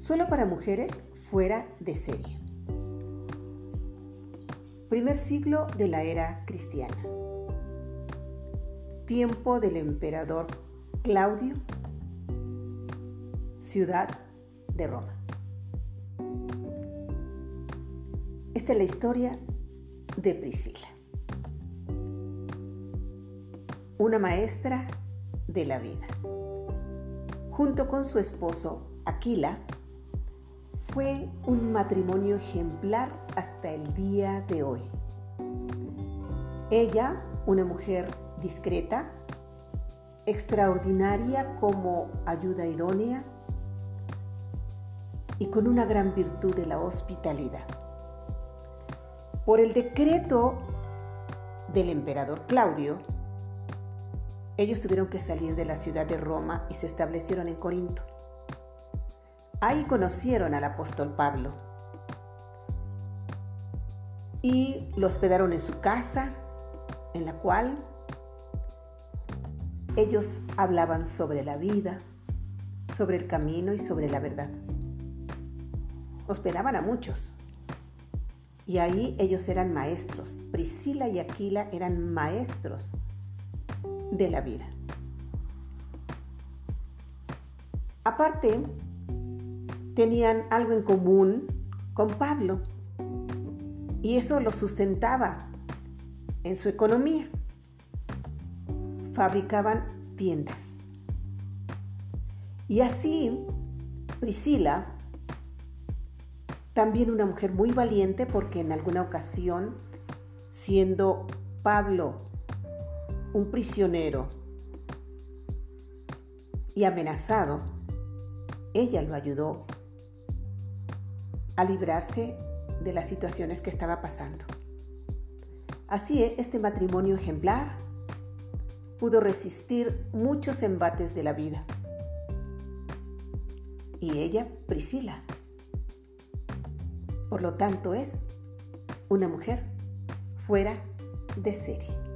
solo para mujeres fuera de serie. Primer siglo de la era cristiana. Tiempo del emperador Claudio. Ciudad de Roma. Esta es la historia de Priscila, una maestra de la vida. Junto con su esposo Aquila, fue un matrimonio ejemplar hasta el día de hoy. Ella, una mujer discreta, extraordinaria como ayuda idónea y con una gran virtud de la hospitalidad. Por el decreto del emperador Claudio, ellos tuvieron que salir de la ciudad de Roma y se establecieron en Corinto. Ahí conocieron al apóstol Pablo y lo hospedaron en su casa, en la cual ellos hablaban sobre la vida, sobre el camino y sobre la verdad. Hospedaban a muchos. Y ahí ellos eran maestros. Priscila y Aquila eran maestros de la vida. Aparte, tenían algo en común con Pablo y eso lo sustentaba en su economía. Fabricaban tiendas. Y así, Priscila, también una mujer muy valiente porque en alguna ocasión, siendo Pablo un prisionero y amenazado, ella lo ayudó a librarse de las situaciones que estaba pasando. Así, este matrimonio ejemplar pudo resistir muchos embates de la vida. Y ella, Priscila. Por lo tanto, es una mujer fuera de serie.